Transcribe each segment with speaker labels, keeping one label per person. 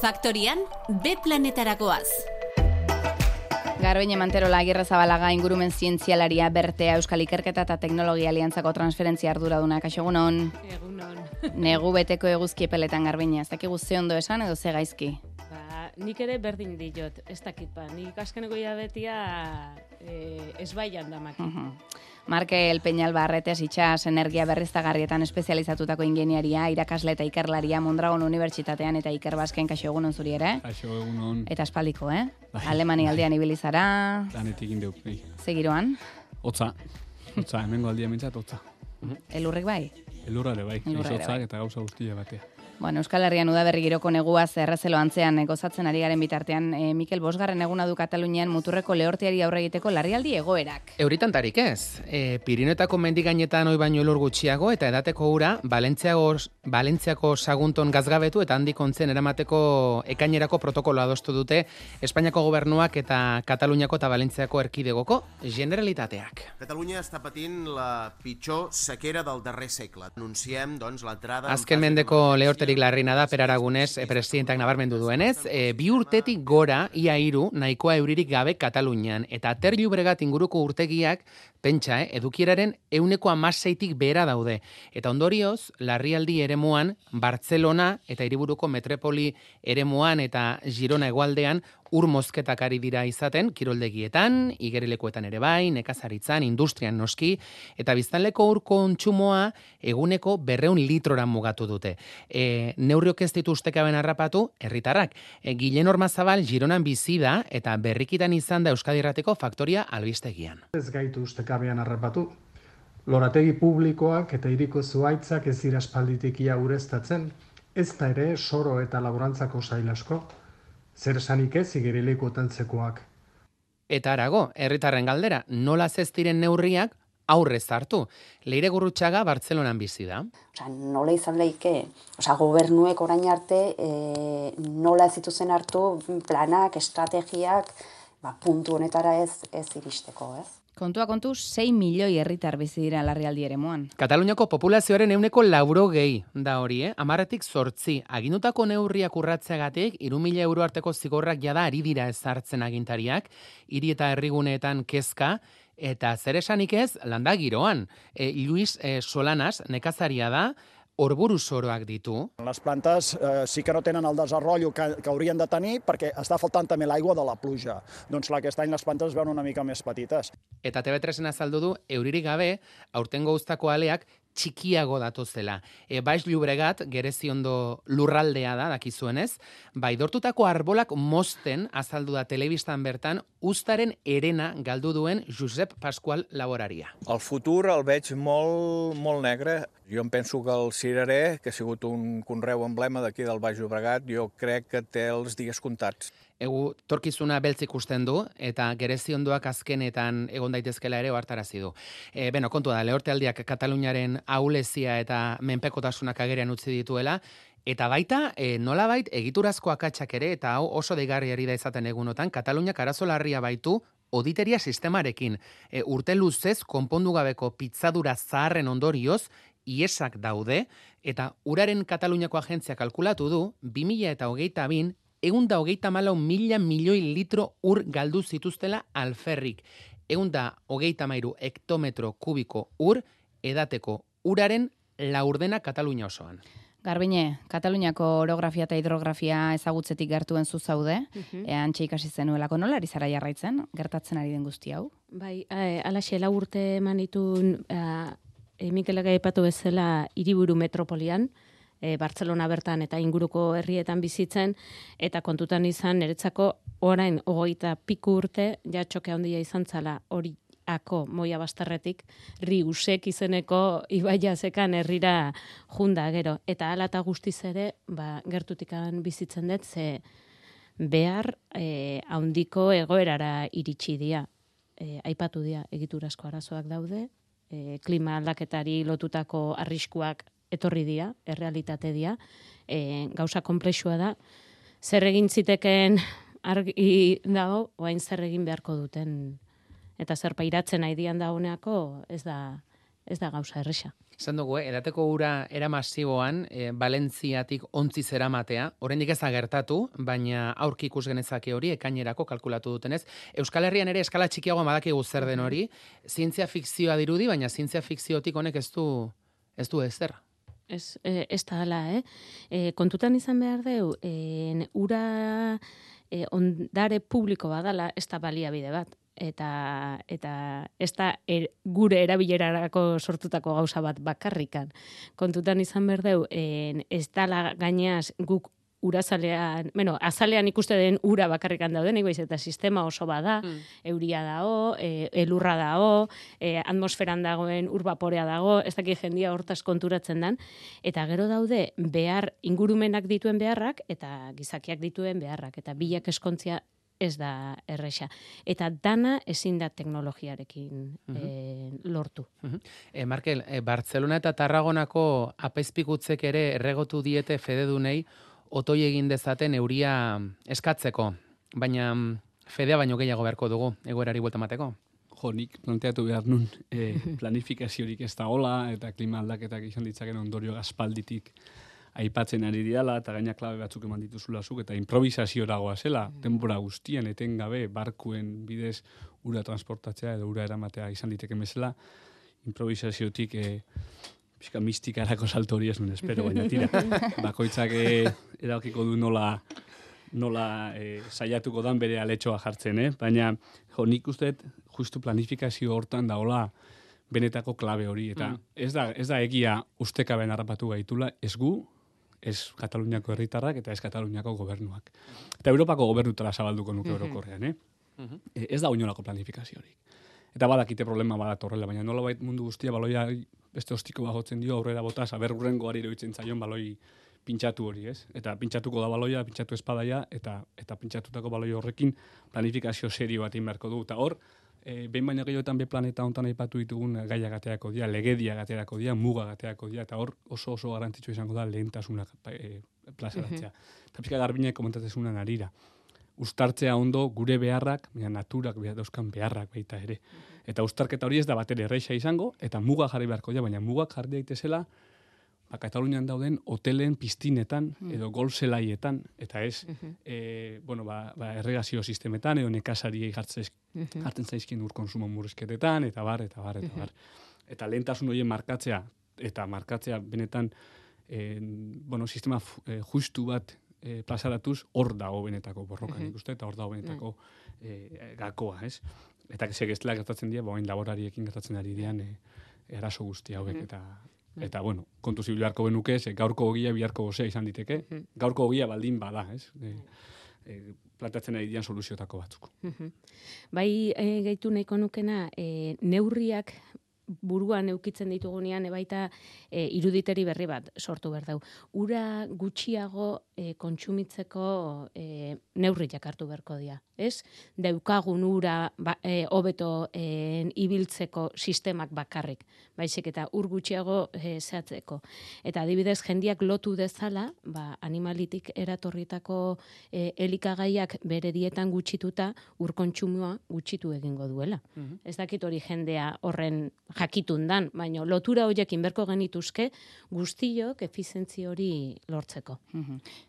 Speaker 1: Faktorian, B planetarakoaz.
Speaker 2: Garbine Manterola Agirre Zabalaga ingurumen zientzialaria bertea Euskal Ikerketa eta Teknologia Aliantzako transferentzia arduraduna kaixo egunon.
Speaker 3: Egunon.
Speaker 2: Negu beteko eguzki epeletan Garbine, ez dakigu ze ondo esan edo ze gaizki.
Speaker 3: Ba, nik ere berdin diot, ez dakit ba. Nik askeneko jabetia e, ez baian damak.
Speaker 2: Mhm. Markel Peñal Barretes itxas energia berriztagarrietan espezializatutako ingeniaria, irakasle eta ikerlaria Mondragon Unibertsitatean eta Ikerbasken kaixo egunon zuri ere.
Speaker 4: Kaixo egunon.
Speaker 2: Eta espaldiko, eh?
Speaker 4: Bai.
Speaker 2: Alemani aldean ibili zara,
Speaker 4: Lanetik indeuk, bai.
Speaker 2: segiroan,
Speaker 4: Otza. Otza, hemengo aldia mintzat, otza.
Speaker 2: elurrik bai.
Speaker 4: Elurra ere bai,
Speaker 2: Elurra ere bai.
Speaker 4: eta gauza guztia batea.
Speaker 2: Bueno, Euskal Herrian udaberri giroko negua zerrezelo antzean eh, gozatzen ari garen bitartean, eh, Mikel Bosgarren eguna du Katalunian muturreko lehorteari aurre egiteko larrialdi egoerak.
Speaker 5: Euritantarik ez. E, Pirinetako mendigainetan oi baino elur gutxiago eta edateko ura Balentziago, Balentziako sagunton gazgabetu eta handik ontzen eramateko ekainerako protokolo adostu dute Espainiako gobernuak eta Kataluniako eta Balentziako erkidegoko generalitateak.
Speaker 6: Catalunya està patint la pitjor sequera del darrer segle. Anunciem, doncs, l'entrada... en
Speaker 5: Azken mendeko
Speaker 6: d'emergència
Speaker 5: lehorterik larrina da Per Aragunez e, presidentak nabarmendu duenez, e, bi urtetik gora ia hiru nahikoa euririk gabe Katalunian. Eta Ter Llobregat inguruko urtegiak pentsa, eh, edukieraren euneko amaseitik behera daude. Eta ondorioz, larrialdi eremuan, Bartzelona eta hiriburuko metropoli eremuan eta Girona hegoaldean ur mozketak ari dira izaten, kiroldegietan, igerilekuetan ere bai, nekazaritzan, industrian noski, eta biztanleko ur kontsumoa eguneko berreun litrora mugatu dute. E, neurriok ez ditu ustekaben harrapatu, herritarrak. E, Gilen Ormazabal Gironan bizi da eta berrikitan izan da Euskadi Irrateko faktoria albistegian.
Speaker 7: ez gaitu ustekabean harrapatu. Lorategi publikoak eta hiriko zuaitzak ez dira espalditik ia ureztatzen, ez da ere soro eta laborantzako sail asko. Zer esanik ez igerileko tantzekoak.
Speaker 5: Eta arago, herritarren galdera, nola ez diren neurriak aurrez hartu. Leire Gurrutxaga Bartzelonan bizi da.
Speaker 8: Osea, nola izan leike, osea, gobernuek orain arte e, nola ez zituzen hartu planak, estrategiak, ba, puntu honetara ez ez iristeko, ez?
Speaker 2: Kontua kontu, 6 milioi herritar bizi dira larrialdi eremuan.
Speaker 5: Kataluniako populazioaren euneko lauro gehi da hori, eh? Amarretik sortzi. Agindutako neurriak urratzeagatik, iru mila euro arteko zigorrak jada ari dira ezartzen agintariak, hiri eta herriguneetan kezka, eta zer esanik ez, landa giroan. E, Luis e, Solanas, nekazaria da, orburu soroak ditu,
Speaker 9: Les plantes eh, sí que no tenen el desenvolupament que, que haurien de tenir perquè està faltant també l'aigua de la pluja. Doncs clar, aquest any les plantes es veuen una mica més petites.
Speaker 5: Eta TV3en azaldu du, euririk gabe, aurtengo uztako aleak txikiago datozela. E, Baix Llobregat, gereziondo lurraldea da, dakizuenez, bai dortutako arbolak mosten azaldu da telebistan bertan, ustaren erena galdu duen Josep Pasqual laboraria.
Speaker 10: El futur el veig molt, molt negre. Jo em penso que el cirerer, que ha sigut un conreu emblema d'aquí del Baix Llobregat, jo crec que té els dies comptats.
Speaker 5: Egu, torkizuna beltz ikusten du, eta gereziondoak azkenetan egon daitezkela ere ohartarazi du. E, beno, kontua da, lehortealdiak Kataluniaren aulezia eta menpekotasunak agerian utzi dituela, Eta baita, e, nolabait, egiturazko akatsak ere, eta hau oso deigarriari da izaten egunotan, Kataluniak arazo larria baitu, oditeria sistemarekin. E, urte luzez, konpondu gabeko pitzadura zaharren ondorioz, iesak daude, eta uraren Kataluniako agentzia kalkulatu du, 2000 eta hogeita bin, egun da hogeita malau mila milioi litro ur galdu zituztela alferrik. Egun da hogeita mairu hektometro kubiko ur edateko uraren laurdena Katalunia osoan.
Speaker 2: Garbine, Kataluniako orografia eta hidrografia ezagutzetik gertuen zu zaude,
Speaker 3: Mhm.
Speaker 2: e, antxe ikasi zenuelako nola ari zara jarraitzen, gertatzen ari den guzti hau?
Speaker 3: Bai, e, alaxe lau urte eman ditun e, e, Mikelek aipatu bezala hiriburu metropolian, e, Bartzelona bertan eta inguruko herrietan bizitzen, eta kontutan izan niretzako orain ogoita piku urte, ja txoke handia izan zala hori ako moia bastarretik, riusek izeneko ibaia zekan herrira junda gero. Eta ala eta guztiz ere, ba, gertutikan bizitzen dut, ze behar e, haundiko egoerara iritsi dira. E, aipatu dira egiturazko arazoak daude, e, klima aldaketari lotutako arriskuak etorri dira, errealitate dira, e, gauza komplexua da, zer egin ziteken argi dago, oain zer egin beharko duten, eta zer pairatzen nahi dian da honeako, ez da ez da gauza erresa.
Speaker 5: Esan dugu, eh, edateko ura era masiboan, e, Valentziatik ontzi zeramatea, oraindik ez da gertatu, baina aurki ikus genezake hori, ekainerako kalkulatu dutenez. Euskal Herrian ere eskala txikiagoa badakigu zer den hori, zientzia fikzioa dirudi, baina zientzia fikziotik honek ez du, ez du ezer.
Speaker 3: Ez, e, ez da hala, eh? E, kontutan izan behar deu, e, ura e, ondare publiko badala, ez da baliabide bat eta eta ez da er, gure erabilerarako sortutako gauza bat bakarrikan. Kontutan izan berdeu, en, ez dala gainaz guk urazalean, bueno, azalean ikuste den ura bakarrikan dauden, iguiz, eta sistema oso bada, mm. euria dago, e, elurra dago, e, atmosferan dagoen urbaporea dago, ez dakit jendia hortaz konturatzen dan, eta gero daude behar ingurumenak dituen beharrak, eta gizakiak dituen beharrak, eta bilak eskontzia ez da erresa. Eta dana ezin da teknologiarekin e, lortu.
Speaker 5: E, Markel, e, Barcelona eta Tarragonako apaizpikutzek ere erregotu diete fededunei otoi egin dezaten euria eskatzeko. Baina mm, fedea baino gehiago beharko dugu, egoerari buelta mateko.
Speaker 4: Jo, nik planteatu behar nun e, planifikaziorik ez da hola, eta klima aldaketak izan ditzaken ondorio gaspalditik aipatzen ari diala, eta gaina klabe batzuk eman dituzula zuk, eta improvisazio dagoa zela, mm. denbora guztien, etengabe, barkuen bidez ura transportatzea edo ura eramatea izan diteke mesela, improvisaziotik e, pixka mistikarako salto hori ez nuen espero, baina tira, bakoitzak e, erabakiko du nola nola e, saiatuko dan bere aletxoa jartzen, eh? baina jo, nik uste justu planifikazio hortan daola benetako klabe hori, eta mm. ez, da, ez da egia ustekaben harrapatu gaitula, ez gu, ez Kataluniako herritarrak eta ez Kataluniako gobernuak. Eta Europako gobernutara zabalduko nuke orokorrean, eh? E, ez da oinolako planifikaziorik. Eta badakite problema badat horrela, baina nola bait mundu guztia baloia beste ostiko bagotzen dio aurrera bota, saber urrengoari iruditzen zaion baloi pintxatu hori, ez? Eta pintxatuko da baloia, pintxatu espadaia, eta eta pintxatutako baloi horrekin planifikazio serio bat inberko du. Eta hor, e, behin baina gehiotan be planeta hontan aipatu ditugun gaia gateako dira, legedia gateako dira, muga gateako dira, eta hor oso oso garrantzitsua izango da lehentasuna e, plazaratzea. Mm -hmm. Eta pixka garbinek komentatzen arira. Ustartzea ondo gure beharrak, baina naturak behar dauzkan beharrak baita ere. Eta ustarketa hori ez da batere erreixa izango, eta muga jarri beharko dira, baina mugak jarri daitezela, ba, Katalunian dauden hotelen, piztinetan mm. edo golzelaietan, eta ez, mm bueno, ba, ba, erregazio sistemetan edo nekasari jartzen mm -hmm. zaizkien ur konsumo murrizketetan, eta bar, eta bar, eta mhm. bar. Eta lehentasun horien markatzea, eta markatzea benetan, en, bueno, sistema e, justu bat e, plazaratuz, hor dago benetako borrokan mm -hmm. ikuste, eta hor dago benetako mm. gakoa, ez? Eta segestela gertatzen dira, boain laborariekin gertatzen ari dian, e, eraso guzti hauek, eta Mm. Eta, bueno, kontu zibil beharko benuke, ze gaurko ogia biharko gozea izan diteke. Mm. Gaurko ogia baldin bada, ez? E, e, plantatzen ari dian soluziotako batzuk.
Speaker 3: Mm-hmm. Bai, e, gaitu nahiko nukena, e, neurriak buruan eukitzen ditugunean ebaita e, iruditeri berri bat sortu behar dau. Ura gutxiago e, kontsumitzeko e, neurriak hartu beharko dira. Ez? Daukagun ura ba, e, hobeto e, ibiltzeko sistemak bakarrik. Baizik eta ur gutxiago e, zehatzeko. Eta adibidez, jendiak lotu dezala, ba, animalitik eratorritako e, elikagaiak bere dietan gutxituta ur kontsumua gutxitu egingo duela. Mm Ez dakit hori jendea horren jakitun dan, baina lotura horiek inberko genituzke guztiok efizentzi hori lortzeko.
Speaker 4: Mm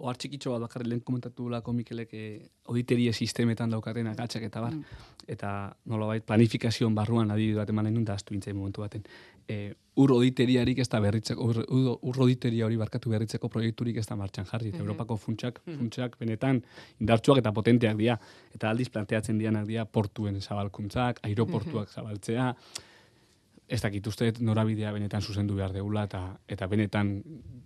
Speaker 4: Oar txikitxo bat bakarri lehen komentatu lako Mikelek eh, auditerie sistemetan daukaten agatxak eta bar. Mm. Eta nola bait, planifikazioan barruan adibidu bat emanen dut, da astu momentu baten. E, ur auditeriarik ez da berritzeko, ur, ur auditeria hori barkatu berritzeko proiekturik ez da martxan jarri. Mm Europako funtsak, mm funtsak benetan indartsuak eta potenteak dira. Eta aldiz planteatzen dianak dira portuen zabalkuntzak, aeroportuak zabaltzea, ez dakit uste norabidea benetan zuzendu behar deula eta eta benetan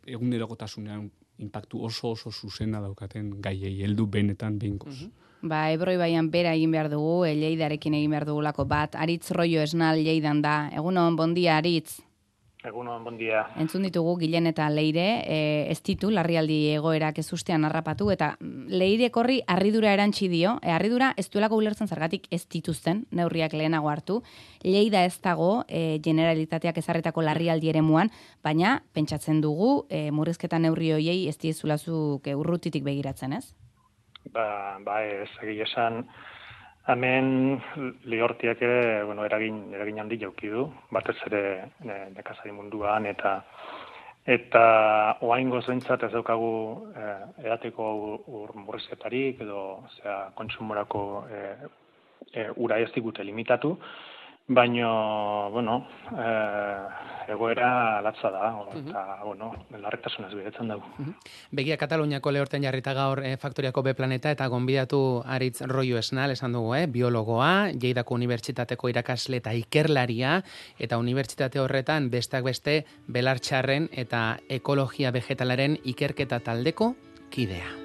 Speaker 4: egunerokotasunean impactu oso oso zuzena daukaten gaiei heldu benetan behinkoz. Mm
Speaker 2: Ba, Ebroi baian bera egin behar dugu, Lleidarekin egin behar dugulako bat. Aritz Roio esnal Lleidan da. Egunon, bondia, Aritz.
Speaker 11: Egunon, bon dia.
Speaker 2: Entzun ditugu Gilen eta Leire, e, ez ditu larrialdi egoerak ez ustean harrapatu eta Leire korri harridura erantzi dio. E, harridura ez duelako ulertzen zergatik ez dituzten neurriak lehenago hartu. Leida ez dago e, generalitateak ezarretako larrialdi ere muan, baina pentsatzen dugu e, murrizketa neurri hoiei ez diezulazuk urrutitik begiratzen, ez?
Speaker 11: Ba, ba ez, esan Hemen lehortiak ere, bueno, eragin, eragin handi jauki du, batez ere ne, nekazari munduan, eta eta oain gozentzat ez daukagu eh, edateko ur murrizketarik edo zera, kontsumorako eh, eh, ura ez digute limitatu, baino, bueno, eh, egoera latza da, eta, bueno, larretasunez bidetzen dugu.
Speaker 5: Begia Kataluniako lehorten jarrita gaur eh, faktoriako B planeta eta gonbidatu Aritz Roio Esnal esan dugu, eh, biologoa, Lleidako Unibertsitateko irakasle eta ikerlaria eta unibertsitate horretan besteak beste belartxarren eta ekologia vegetalaren ikerketa taldeko kidea.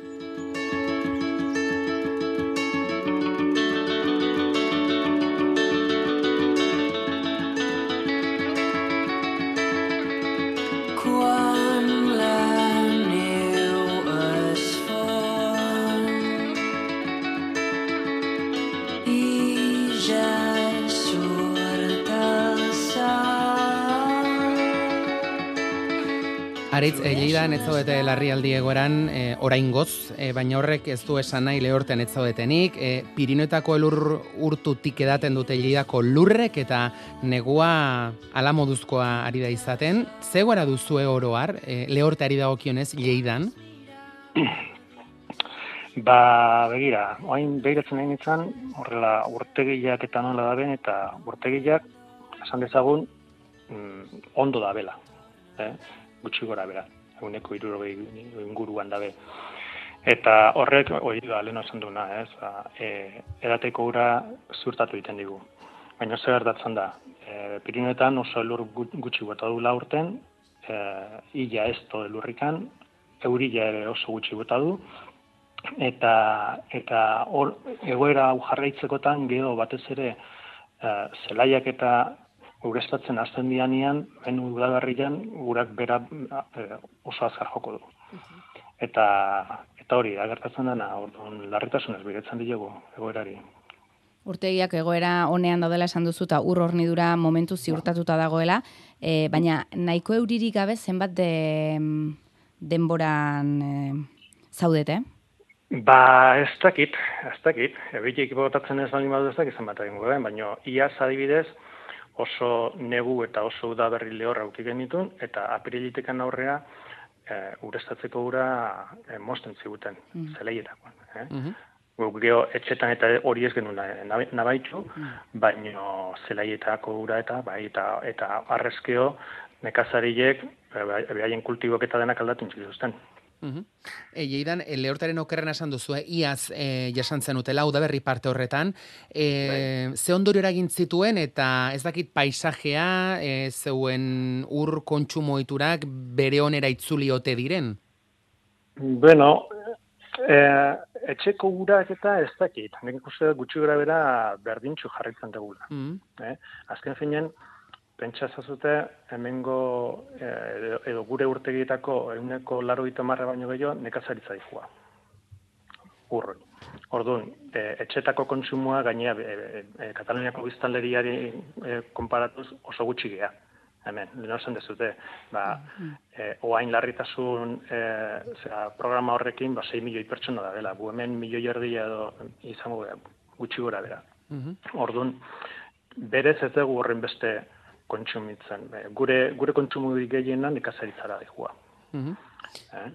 Speaker 5: Lleidan ez zaudete larrialdi egoeran e, oraingoz, e, baina horrek ez du esan nahi lehorten ez zaudetenik, e, Pirinoetako elur urtutik edaten dute Lleidako lurrek eta negua ala moduzkoa ari da izaten. Zegoera duzue oroar, e, lehorteari dagokionez Lleidan?
Speaker 11: Ba, begira, oain behiratzen nahi nintzen, horrela urtegiak eta nola da ben, eta urtegiak, esan dezagun, mm, ondo da bela. Eh? Gutxi gora bera, eguneko irurogei inguruan dabe. Eta horrek, hori da, lehen esan duna, ez? Ba, e, edateko ura zurtatu egiten digu. Baina zer gertatzen da, e, Pirinetan oso elur gut- gutxi bota du urten, e, illa ez to elurrikan, eurila ere oso gutxi bota du, eta eta hor egoera hau jarraitzekotan gero batez ere eh, zelaiak eta ureztatzen hasten dianean, ben udaberrian gurak bera eh, oso azkar joko du. Eta eta hori da gertatzen dena, orduan larritasunez biretzen diogu egoerari.
Speaker 2: Urtegiak egoera honean daudela esan duzu eta ur hornidura momentu ziurtatuta dagoela, e, baina nahiko euririk gabe zenbat de, denboran e, zaudete?
Speaker 11: Ba, ez dakit, ez dakit. Ebitik botatzen ez baldin badu ez dakit zenbat egingo baina iaz adibidez oso negu eta oso udaberri lehorra uki genitun, eta aprilitekan aurrea e, urestatzeko ura e, mosten ziguten,
Speaker 2: Mm.
Speaker 11: zeleietakoan. Eh? Guk geho etxetan eta hori ez genuen nabaitu, baino zelaietako ura eta bai eta eta arrezkeo nekazariek e, bai- behaien kultibok eta denak aldatu zituzten.
Speaker 5: Mhm. E, Lleidan, e, lehortaren okerren esan duzu, eh? iaz e, jasan zen utela, udaberri parte horretan. E, ze ondorio eragin zituen eta ez dakit paisajea, e, zeuen ur kontsumoiturak bere onera itzuli ote diren?
Speaker 11: Bueno, eh, etxeko urak eta ez dakit. Nik uste gutxi gora bera berdintxu jarritzen dugula.
Speaker 5: Mm.
Speaker 11: Eh? Azken finean, pentsa zazute, hemengo eh, edo, edo gure urtegietako eguneko laro marra baino gehiago nekazaritza dikua. Urroi. Orduan, e, etxetako kontsumoa gainea e, e, Kataluniako biztanleriari e, konparatuz oso gutxi gea. Hemen, lehen esan dezute, ba, e, oain larritasun e, zera, programa horrekin, ba, 6 milioi pertsona da dela. Gu hemen milioi erdia edo izango gutxi gora bera. Orduan, berez ez dugu horren beste kontsumitzen. E, gure, gure kontsumo gehiena nekazaritzara dihua. Eh?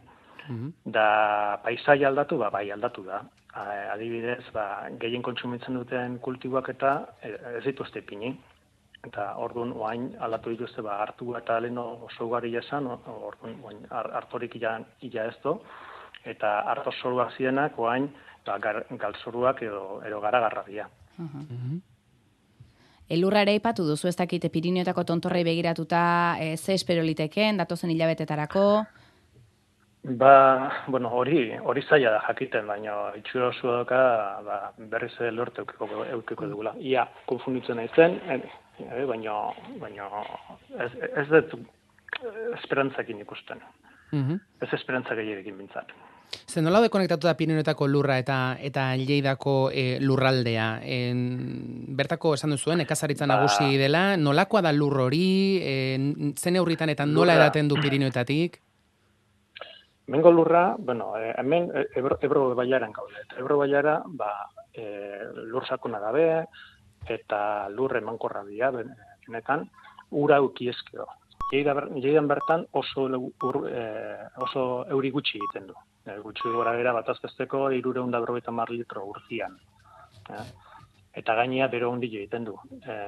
Speaker 11: Da paisai aldatu, ba, bai aldatu da. Adibidez, ba, gehien kontsumitzen duten kultiboak eta e, ez dituzte ipini. Eta orduan oain aldatu dituzte ba, hartu eta leno oso ugari o- orduan oain har- hartorik ila, ila ez do, eta harto zoruak zienak oain ba, gar, galzoruak edo, edo garagarra dira.
Speaker 2: Elurra ere aipatu duzu ez dakite Pirineotako tontorrei begiratuta e, ze espero liteken, datozen hilabetetarako.
Speaker 11: Ba, bueno, hori, hori zaila da jakiten, baina itxura oso doka, ba, berriz ere lorte eukiko, eukiko dugula. Ia, konfunditzen naizen, eh, eh, baina, baina ez, ez dut esperantzakin ikusten.
Speaker 5: Mhm.
Speaker 11: Ez esperantza gehierekin bintzat.
Speaker 5: Ze nola de konektatu da Pirinetako lurra eta eta Lleidako e, lurraldea. En, bertako esan duzuen, ekazaritza
Speaker 11: Ba.
Speaker 5: nagusi dela, nolakoa da lur hori, e, zen neurritan eta nola
Speaker 11: Lurra.
Speaker 5: edaten du Pirinetatik?
Speaker 11: Mengo lurra, bueno, eh, hemen eh, Ebro, Ebro baiaran gaude. Ebro baiara, ba, e, lur sakuna gabe, eta lur emankorra dira, ben- benetan, ura ukiezkeo. Lleidan bertan oso, ur, e, oso euri gutxi egiten du. E, gutxi gora bera bat aztezteko irureun da berrogeita mar litro urtian. Eh? Eta gainea bero hondi egiten du. E,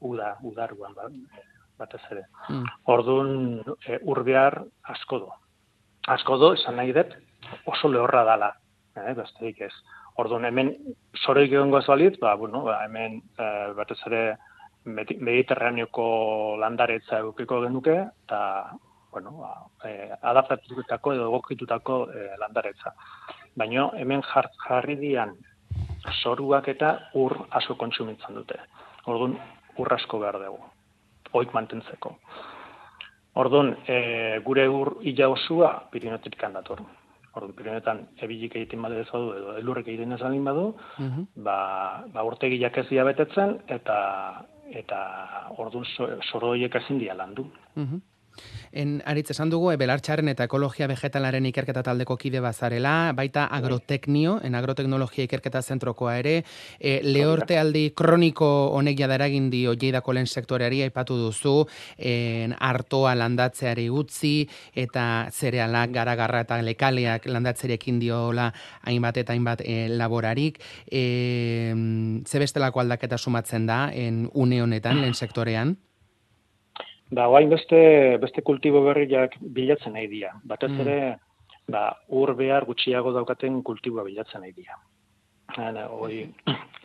Speaker 11: uda, udaruan ba, batez ere.
Speaker 5: Mm.
Speaker 11: Orduan e, urbear asko do. Asko do, esan nahi dut, oso lehorra dala, eh, besterik ez. Orduan hemen soroik egongo ez balitz, ba, bueno, ba, hemen e, batez ere Medi- mediterraneoko landaretza edukiko genuke, eta, bueno, ba, e, adaptatutako edo egokitutako e, landaretza. Baina hemen jar, jarri dian zoruak eta ur asko kontsumitzen dute. Orduan, ur asko behar dugu, oik mantentzeko. Orduan, e, gure ur ila osua Pirineotik dator. Orduan, Pirineotan ebilik egiten badu ez badu edo elurrek egiten ez badu,
Speaker 5: Mhm.
Speaker 11: ba, ba urtegiak ez dira betetzen eta eta orduan so- soro horiek ezin dira landu.
Speaker 5: Mhm. En, aritz, esan dugu, e, belartxaren eta ekologia vegetalaren ikerketa taldeko kide bazarela, baita agroteknio, en agroteknologia ikerketa zentrokoa ere, e, lehortealdi kroniko honek jada eragin dio jeidako lehen sektoreari aipatu duzu, en, artoa landatzeari utzi, eta zerealak, garagarra eta lekaleak landatzerekin diola hainbat eta hainbat e, laborarik. E, ze bestelako aldaketa sumatzen da, en une honetan, lehen sektorean?
Speaker 11: Ba, guain beste, beste kultibo berriak bilatzen nahi dira. Batez
Speaker 5: Mm.
Speaker 11: ere, ba, ur behar gutxiago daukaten kultiboa bilatzen nahi dira. Hala, hoi,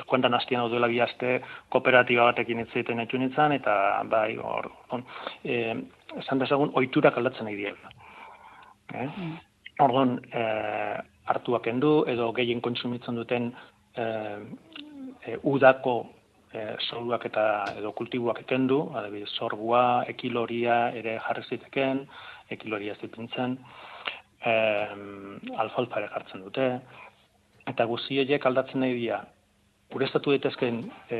Speaker 11: kuentan hastian hau duela bi aste kooperatiba batekin hitz egiten etxu nintzen, eta bai, hor, on, e, esan dezagun, oiturak aldatzen nahi dira. Eh? Orduan, e, hartuak endu, edo gehien kontsumitzen duten e, e, udako e, zoruak eta edo kultiboak ekendu, adibidez sorgua, ekiloria ere jarri ziteken, ekiloria ez dipintzen, e, alfalfa ere jartzen dute, eta guzti horiek aldatzen nahi dira, ureztatu daitezken e,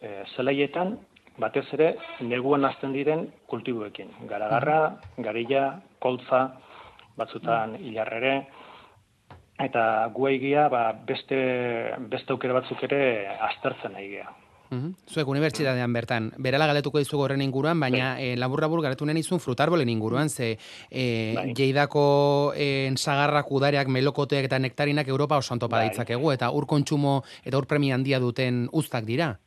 Speaker 11: e, zelaietan, batez ere, neguan azten diren kultiboekin. Garagarra, garilla, koltza, batzutan hilarrere, eta gu egia ba, beste, beste aukera batzuk ere aztertzen nahi gea.
Speaker 5: Mhm. Zuek unibertsitatean bertan, berala galetuko dizugu horren inguruan, baina eh, labur-labur galetu nahi izun frutarbolen inguruan, ze
Speaker 11: Bai.
Speaker 5: jeidako eh, sagarrak, udareak, melokoteak eta nektarinak Europa oso ontopa
Speaker 11: Bai.
Speaker 5: ditzakegu, eta ur kontsumo eta ur premia handia duten uztak dira.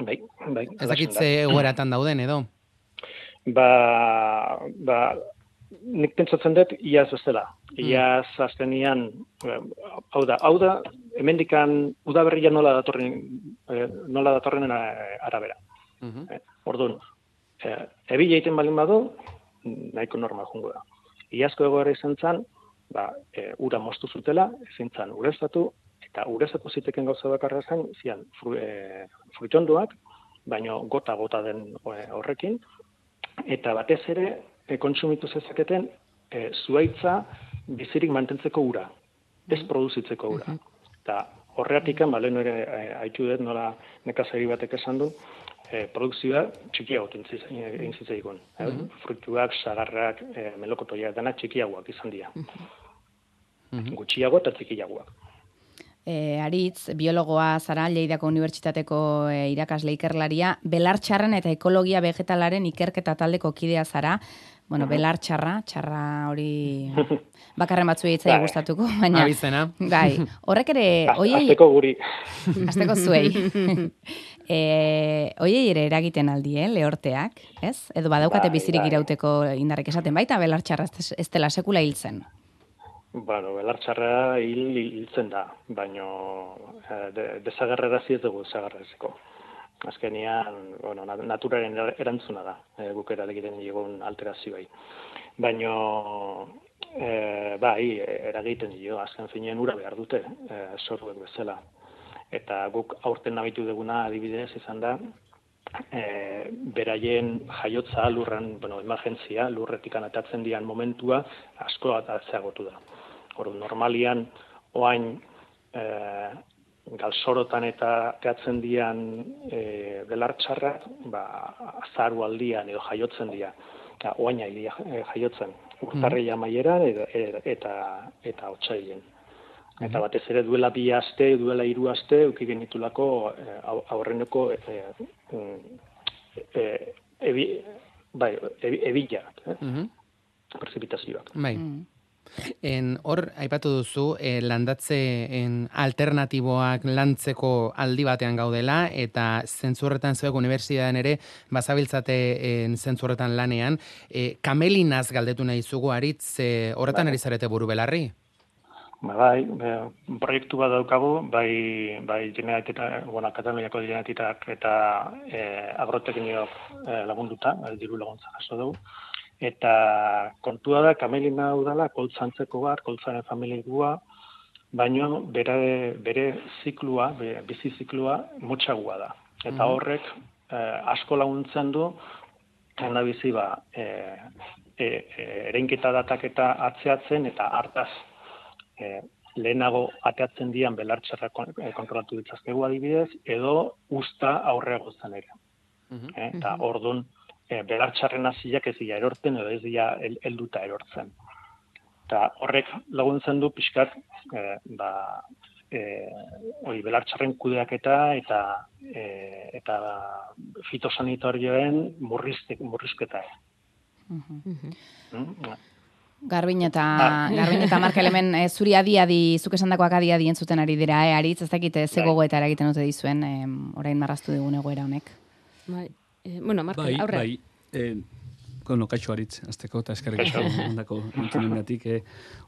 Speaker 11: Bai, bai.
Speaker 5: Ez dakit ze egoeratan dauden edo.
Speaker 11: Ba, ba, nik pentsatzen dut iaz bezala.
Speaker 5: Hmm.
Speaker 11: Iaz azkenian, eh, hau da, hau da, hemendikan udaberria nola datorren, eh, nola datorren eh, arabera. Eh, Orduan, eh, ebile egiten balin badu, nahiko normal jungo da. Iazko egoera izan zen, ba, e, ura moztu zutela, ezin zen ureztatu, eta ureztatu ziteken gauza bakarra zen, zian fru, e, fruitonduak, baino gota-gota den e, horrekin, eta batez ere, e, kontsumitu zezaketen, e, zuaitza bizirik mantentzeko ura, ez produzitzeko ura. Eta horreatik, ba, lehen ere e, haitu dut, nola nekazari batek esan du, e, produkzioa txikiago egin zitzaikun. Eh? Fruituak, sagarrak, e, melokotoiak, denak txikiagoak izan dira. Gutxiago eta txikiagoak.
Speaker 2: E, aritz, biologoa zara, Lleidako Unibertsitateko e, irakasle ikerlaria, belartxarren eta ekologia vegetalaren ikerketa taldeko kidea zara, bueno, belartxarra, txarra hori bakarren batzuei itzai
Speaker 11: Bai.
Speaker 2: gustatuko, baina...
Speaker 5: Abizena.
Speaker 2: Bai, horrek ere, oiei...
Speaker 11: Azteko guri.
Speaker 2: Azteko zuei. e, oiei ere eragiten aldi, eh, lehorteak, ez? Edo badaukate
Speaker 11: Bai,
Speaker 2: bizirik
Speaker 11: bai.
Speaker 2: irauteko indarrek esaten baita, belartxarra ez, ez dela sekula hiltzen.
Speaker 11: Bueno, belartxarra hil hiltzen da, baino eh, de, desagerrarazi ez dugu desagerraziko. Azkenian, bueno, na- naturaren er- erantzuna da, e, guk eragiten digun alterazioai. Baino, e, bai, eragiten dio, azken finean ura behar dute, e, sorruek bezala. Eta guk aurten nabitu duguna adibidez izan da, e, beraien jaiotza lurran, bueno, emergentzia, lurretik atatzen dian momentua asko atzeagotu da. Hor, normalian, oain, e, galsorotan eta teatzen dian e, belartxarrak, ba, azaru aldian edo jaiotzen dira. Eta oaina ilia, e, jaiotzen. Urtarrila maieran edo, e- eta, eta otsailen. Eta batez ere duela bi aste, duela hiru aste, euki genitulako au- aurreneko eh, eh, ebi, bai, ebi, ebilak, eh?
Speaker 5: Mhm.
Speaker 11: prezipitazioak.
Speaker 5: Bai. En, hor, aipatu duzu, eh, landatze en, alternatiboak lantzeko aldi batean gaudela, eta zentzurretan zuek unibertsitatean ere, bazabiltzate en, zentzurretan lanean, eh, kamelinaz galdetu nahi zugu aritz, eh, horretan
Speaker 11: Bai.
Speaker 5: ari zarete buru belarri?
Speaker 11: Ba, bai, proiektu bat daukagu, bai, bai Generalitat, bueno, Kataluniako Generalitateak eta e, agrotekniok e, lagunduta, e, diru laguntza jaso dugu. Eta kontua da, kamelina udala, koltzantzeko bat, koltzaren familikua, baino bere, bere ziklua, be, bizi ziklua, motxagua da. Eta
Speaker 12: Mhm.
Speaker 11: horrek e, asko laguntzen du, bizi ba, e, e, e, ereinketa dataketa atzeatzen eta hartaz e, lehenago ateatzen dian belartxarra kon- e, kontrolatu ditzazkegu adibidez, edo usta aurreago zen ere. Eh, eta ordun e, belartxarren hasiak ez dira erortzen edo ez dira hel- helduta erortzen. Eta horrek laguntzen du pixkat e, ba, e, hori belartxarren kudeaketa eta e, eta fitosanitarioen murrizte, murrizketa. Mm?
Speaker 2: Garbin eta
Speaker 11: Ah.
Speaker 2: Garbin eta Mark hemen e, zuri adi adi zuk esandakoak adi adi entzuten ari dira, eh, aritz, ez dakite ze
Speaker 11: Bai.
Speaker 2: gogoeta eragiten dute dizuen, em, orain marraztu digun egoera honek.
Speaker 3: Bai. Eh, bueno, Markel,
Speaker 4: Bai,
Speaker 3: aurre.
Speaker 4: bai. Eh, bueno, kaixo aritz, azteko eta eskerrik
Speaker 11: Kaixo.
Speaker 4: asko ondako entzunengatik. Eh,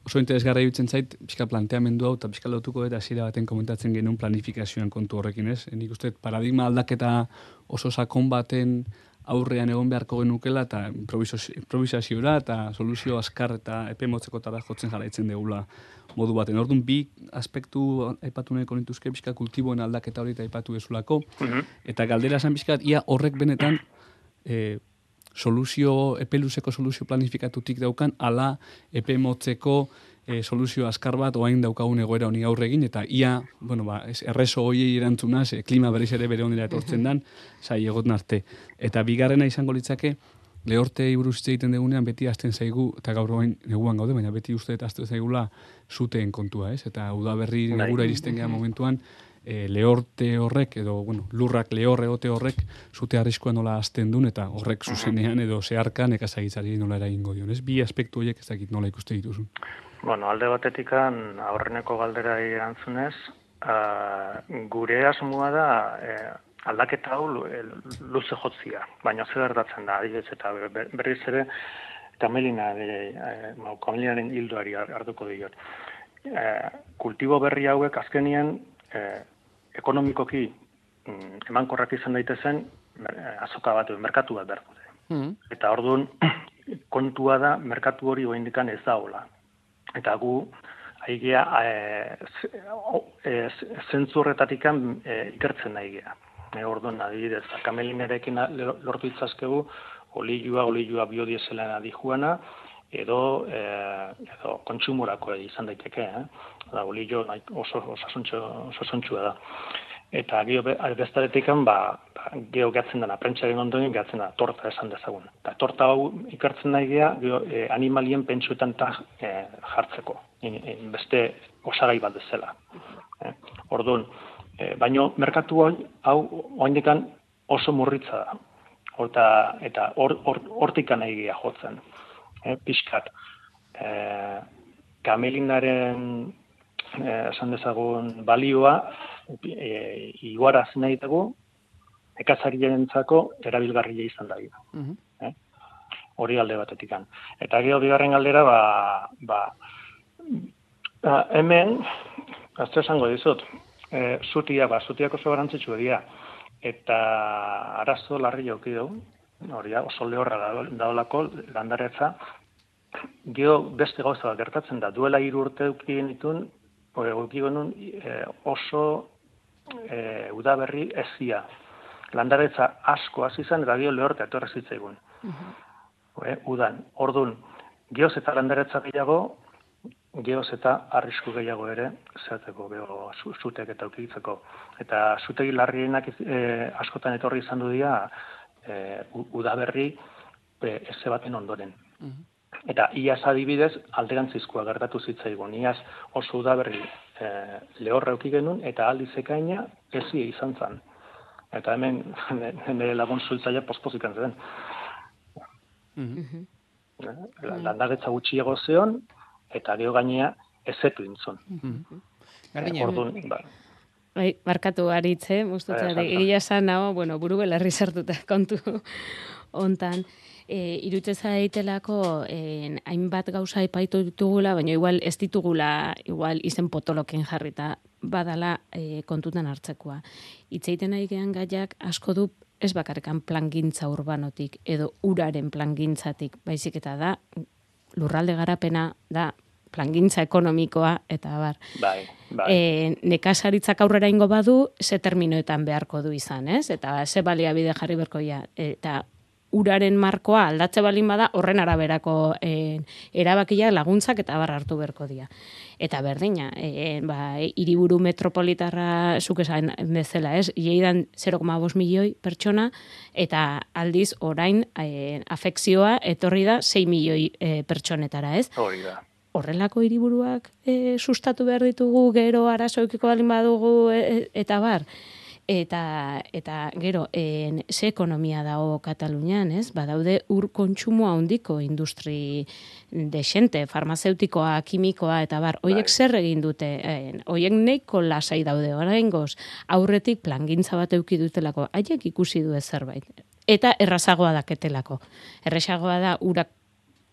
Speaker 4: oso interesgarra iruditzen zait, pixka planteamendu hau, eta pixka lotuko eta hasiera baten komentatzen genuen planifikazioan kontu horrekin, ez? Eh, Nik uste paradigma aldaketa oso sakon baten aurrean egon beharko genukela eta improvisaziora eta soluzio askar eta epe motzekotara jotzen jarraitzen degula modu baten. Orduan bi aspektu aipatu nahiko nituzke pixka kultiboen aldaketa hori eta aipatu dezulako.
Speaker 11: Mhm.
Speaker 4: Eta galdera esan bizkat, ia horrek benetan e, soluzio, epe luzeko soluzio planifikatutik daukan, ala epe motzeko e, soluzio askar bat oain daukagun egoera honi aurre egin, eta ia, bueno, ba, ez, errezo hoiei erantzunaz, e, klima berriz ere bere onera etortzen dan, zai egot arte. Eta bigarrena izango litzake, lehortei buruz egiten degunean beti hasten zaigu, eta gaur orain neguan gaude, baina beti uste eta hasten zaigula zuteen kontua, ez? Eta udaberri
Speaker 11: Bai.
Speaker 4: negura iristen gehan momentuan, e, lehorte horrek, edo bueno, lurrak lehor egote horrek, zute arriskoa nola azten duen, eta horrek zuzenean edo zeharkan ekazagitzari nola eragingo dion. Ez bi aspektu horiek ez dakit nola ikuste dituzun.
Speaker 11: Bueno, alde batetikan aurreneko galdera erantzunez, uh, gure asmoa da eh, aldaketa hau eh, luze jotzia, baina zer gertatzen da, adibidez eta ber- berriz ere kamelina, eh, no, kamelinaren hildoari har- hartuko diot. Eh, kultibo berri hauek azkenien eh, ekonomikoki mm, emankorrak izan daitezen eh, azoka bat, merkatu bat behar dute.
Speaker 5: Mhm.
Speaker 11: Eta orduan kontua da merkatu hori oraindikan ez daola. Eta gu aigea e, e, zentzurretatikan e, ikertzen nahi gea. E, orduan adibidez, kamelinarekin lo- lortu itzazkegu olilua, olilua biodieselena dijuana, edo, e, edo kontsumorako izan daiteke, eh? Da, olio oso osasuntxua da. Eta gero be- bestaretekan, ba, ba, gero gehatzen dena, prentsaren ondoen gehatzen da, torta esan dezagun. Eta torta hau ikertzen nahi gea, gero, e, animalien pentsuetan ta, e, jartzeko, in, in, beste osagai bat bezala. Eh? Orduan, e, baino merkatu hau, hau oindekan oso murritza da. Horta, eta hor, hor, hortikan nahi gea jotzen. Eh, pixkat. E, kamelinaren esan dezagun balioa e, iguaraz nahi dugu ekazarientzako erabilgarria izan da
Speaker 5: Mhm.
Speaker 11: eh? hori alde batetikan. Eta gero bigarren galdera, ba, ba, ba hemen, azte esango dizut, e, zutia, ba, zutiak oso garantzitsu dira, eta arazo larri jauki dugu, hori oso lehorra da- daolako landaretza, gero beste gauza bat gertatzen da, duela hiru urte eduki genitun, o, eduki genuen e, oso e, udaberri ezia. Landaretza asko hasi zen, eta gero lehorte etorri zitzaigun. E, udan, ordun, geoz eta landaretza gehiago, geoz eta arrisku gehiago ere zerteko geho zu- zutek eta ukitzeko. Eta zutegi larrienak e, askotan etorri izan du dira e, udaberri e, eze baten ondoren. Eta iaz adibidez alderantzizkoa gertatu zitzaigun. Iaz oso udaberri e, lehorra euki genuen, eta aldiz ekaina ezi izan zen. Eta hemen, nire lagun zultzaia pospozikan zen.
Speaker 5: Mhm.
Speaker 11: Eh, Landagetza gutxiago zeon, eta gero gainea ezetu intzun.
Speaker 5: Garbine.
Speaker 11: Orduan, ba,
Speaker 3: Bai, markatu aritze,
Speaker 11: Eh,
Speaker 3: mustutzea,
Speaker 11: janta.
Speaker 3: egia esan hau, bueno, buru belarri sartuta kontu hontan. E, irutze zaitelako en, hainbat gauza epaitu ditugula, baina igual ez ditugula igual izen potoloken jarrita badala e, kontutan hartzekoa. Itzeiten nahi gehan gaiak asko du ez bakarrekan plangintza urbanotik edo uraren plangintzatik, baizik eta da lurralde garapena da plangintza ekonomikoa eta bar.
Speaker 11: bai, bai.
Speaker 3: E, nekazaritzak aurrera ingo badu, ze terminoetan beharko du izan, ez? Eta ze baliabide jarri berkoia. Eta uraren markoa aldatze balin bada, horren araberako e, erabakia laguntzak eta bar hartu berko dira. Eta berdina, e, ba, hiriburu metropolitarra zuk esan bezala, ez? Ieidan 0,5 milioi pertsona, eta aldiz orain e, afekzioa etorri da 6 milioi e, pertsonetara, ez?
Speaker 11: Hori da.
Speaker 3: horrelako hiriburuak e, sustatu behar ditugu, gero arazo eukiko balin badugu e, eta bar. Eta, eta gero, en, ze ekonomia dago Katalunian, ez? Badaude ur kontsumo handiko industri desente, farmazeutikoa, kimikoa, eta bar, hoiek zer egin dute, hoiek neiko lasai daude oraingoz, aurretik plangintza bat euki dutelako, haiek ikusi du zerbait. Eta errazagoa daketelako. Errazagoa da urak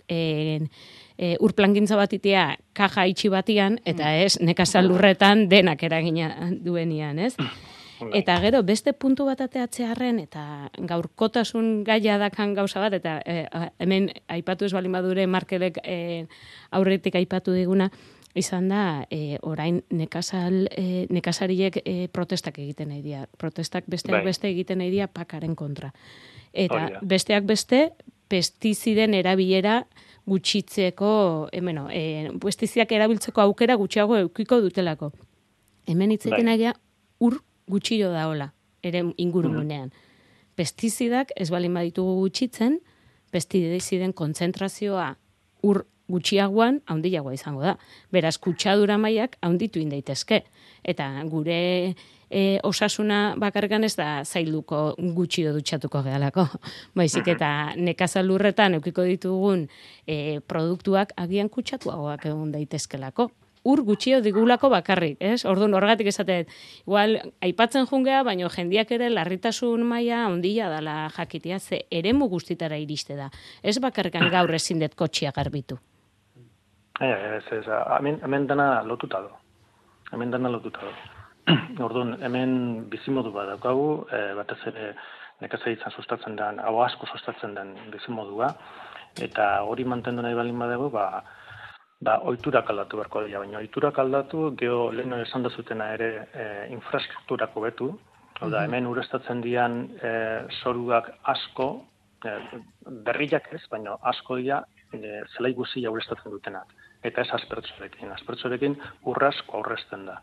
Speaker 3: en, e, urplangintza bat itea kaja itxi batian, eta ez nekazal lurretan denak eragina duenian, ez? Eta gero, beste puntu bat ateatzearren, eta gaurkotasun gaia dakan gauza bat, eta e, hemen aipatu ez balin badure markelek e, aurretik aipatu diguna, izan da, e, orain nekazal, e, nekazariek e, protestak egiten nahi dira. Protestak besteak
Speaker 11: Bai.
Speaker 3: beste egiten nahi dira pakaren kontra. Eta
Speaker 11: Hori da.
Speaker 3: besteak beste, pestiziden erabilera gutxitzeko, bueno, e, pestizidak erabiltzeko aukera gutxiago eukiko dutelako. Hemen hitz egiten
Speaker 11: Bai.
Speaker 3: ur gutxio daola, ere ingurumunean. Pestizidak ez balin baditugu gutxitzen, pestiziden kontzentrazioa ur gutxiagoan handiagoa izango da. Beraz, kutsadura mailak handitu in daitezke. Eta gure e, osasuna bakargan ez da zailduko gutxio dutxatuko gehalako. Baizik eta nekazal lurretan eukiko ditugun e, produktuak agian kutsatuagoak egon daitezkelako. Ur gutxio digulako bakarrik, ez? Orduan horregatik esaten, igual aipatzen jungea, baino jendiak ere larritasun maila handia dala jakitea, ze eremu guztitara iriste da. Ez bakarrikan gaur ezin dut kotxia garbitu.
Speaker 11: Ez, ez, hemen, hemen dana lotuta do. Hemen dana lotuta do. Orduan, hemen bizimodu bat daukagu, e, batez ere nekazaritzan sustatzen den, hau asko sustatzen den bizimodua, eta hori mantendu nahi balin badugu, ba, ba, oiturak aldatu beharko dira, baina oiturak aldatu, geho lehen esan da zutena ere e, infrastrukturak hobetu, hau da, hemen urestatzen dian e, soruak asko, e, berriak ez, baina asko dira e, zelai guzia urestatzen dutenak. Eta ez aspertzorekin. Aspertzorekin urrasko aurrezten da.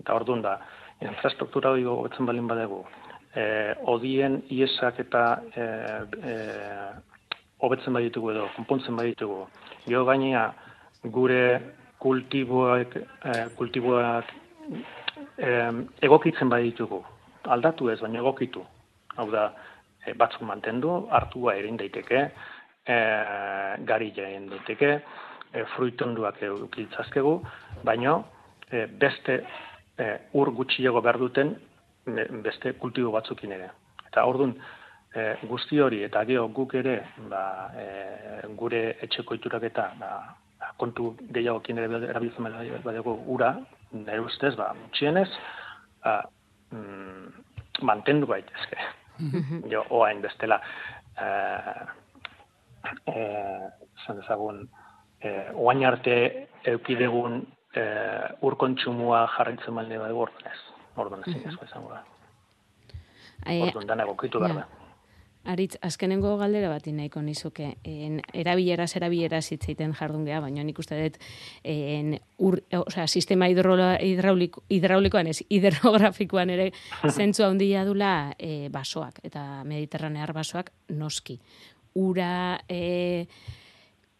Speaker 11: Eta orduan da, infrastruktura hori hobetzen balin badegu, e, odien iesak eta e, e, hobetzen baditugu edo, konpontzen baditugu. Gero gainea, gure kultiboak, e, kultiboak e, egokitzen baditugu. Aldatu ez, baina egokitu. Hau da, e, batzuk mantendu, hartua erin daiteke, e, garila egin daiteke, e, fruitonduak eukitzazkegu, baina e, beste e, ur gutxiago behar duten beste kultibo batzukin ere. Eta orduan, e, guzti hori eta gero guk ere ba, e, gure etxeko iturak eta ba, kontu gehiagokin ere erabiltzen badi- badugu ura, nire ustez, ba, mutxienez, ba, mm, mantendu gaitezke. jo, oain bestela, eh, eh, esan dezagun, eh, oain arte eukidegun eh, urkontsumua jarraitzen balde badugu orduan ez. Orduan ezko izango da. Orduan dana egokitu behar da.
Speaker 3: Aritz, azkenengo galdera bat nahiko nizuke. En, erabileraz, erabileraz hitz egiten jardun geha, baina nik uste dut en, ur, osea, sistema hidrola, hidrauliko, hidraulikoan ez, hidrografikoan ere zentzu handia dula e, basoak, eta mediterranear basoak noski. Ura, e,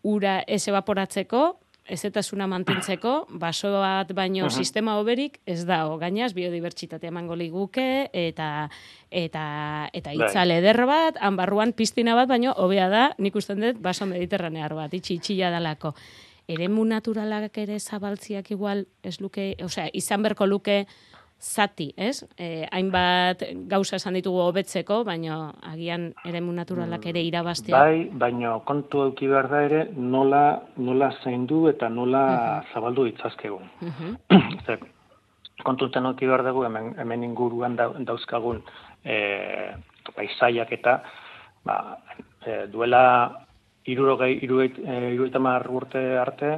Speaker 3: ura ez evaporatzeko, ezetasuna mantentzeko, baso bat baino
Speaker 11: Mhm.
Speaker 3: sistema hoberik ez dago. Gainaz, biodibertsitatea emango liguke, eta eta eta
Speaker 11: Bai.
Speaker 3: itzal eder bat, han barruan piztina bat, baino hobea da, nik usten dut, baso mediterranear bat, itxi itxila dalako. Eremu naturalak ere zabaltziak igual, ez luke, osea, izan berko luke zati, ez? E, hainbat gauza esan ditugu hobetzeko, baino agian eremu naturalak ere irabaztea.
Speaker 11: Bai, baino kontu eduki behar da ere nola, nola zaindu eta nola zabaldu ditzazkegun.
Speaker 3: Mhm.
Speaker 11: Zer, kontuten eduki behar dugu hemen, hemen inguruan da, dauzkagun e, paisaiak eta ba, e, duela irurogei, irurogeita e, hirurogeita hamar urte arte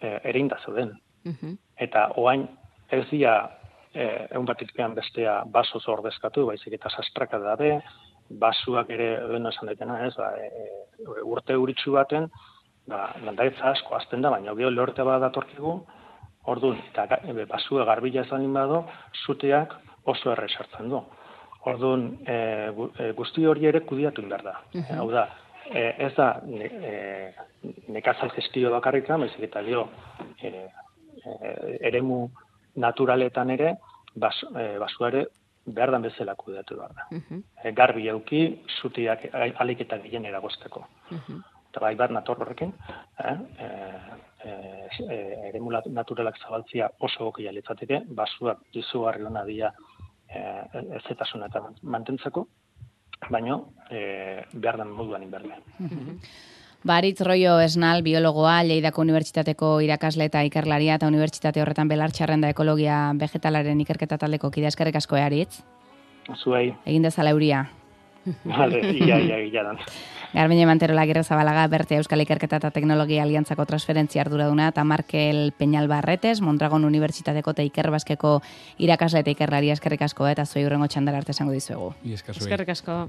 Speaker 11: e, ere inda zeuden.
Speaker 3: Mhm.
Speaker 11: Eta oain ez dira eh, egun batikpean bestea basoz ordezkatu, baizik eta sastraka dabe, basuak ere duen esan daitena, ez, ba, e, urte uritsu baten, ba, landaitza asko azten da, baina gero lehorte bat datorkigu, orduan, eta e, basua garbila ez baldin bado, zuteak oso erre sartzen du. Orduan, e, e, guzti hori ere kudiatu behar da.
Speaker 12: Mhm.
Speaker 11: Hau da, e, ez da ne, e, nekazal gestio bakarrika, baizik eta gero e, e, eremu naturaletan ere, bas, e, basua ere behar dan bezala kudeatu behar da.
Speaker 3: Mhm.
Speaker 11: E, garbi euki, zutiak alik eta gehien eragozteko.
Speaker 3: Mhm.
Speaker 11: Eta bai bat nator horrekin, eh? e, e, e, naturalak zabaltzia oso gokia litzateke, basuak izugarri hona dira e, ezetasuna eta mantentzeko, baino e, behar den moduan inberdea.
Speaker 2: Baritz Roio Esnal, biologoa, Lleidako Unibertsitateko irakasle eta ikerlaria eta unibertsitate horretan belartxarren da ekologia vegetalaren ikerketa taldeko kidea eskerrik asko Aritz.
Speaker 11: Zuei,
Speaker 2: Egin dezala euria.
Speaker 11: vale, ia, ia, ia dan.
Speaker 2: Garbiñe Manterola Zabalaga, Berte Euskal Ikerketa eta Teknologia Aliantzako transferentzia arduraduna eta Markel Peñalbarretes, Mondragon Unibertsitateko eta Ikerbaskeko irakasle eta ikerlaria eskerrik asko eta zoi urrengo txandara arte esango dizuegu.
Speaker 3: Eskerrik asko.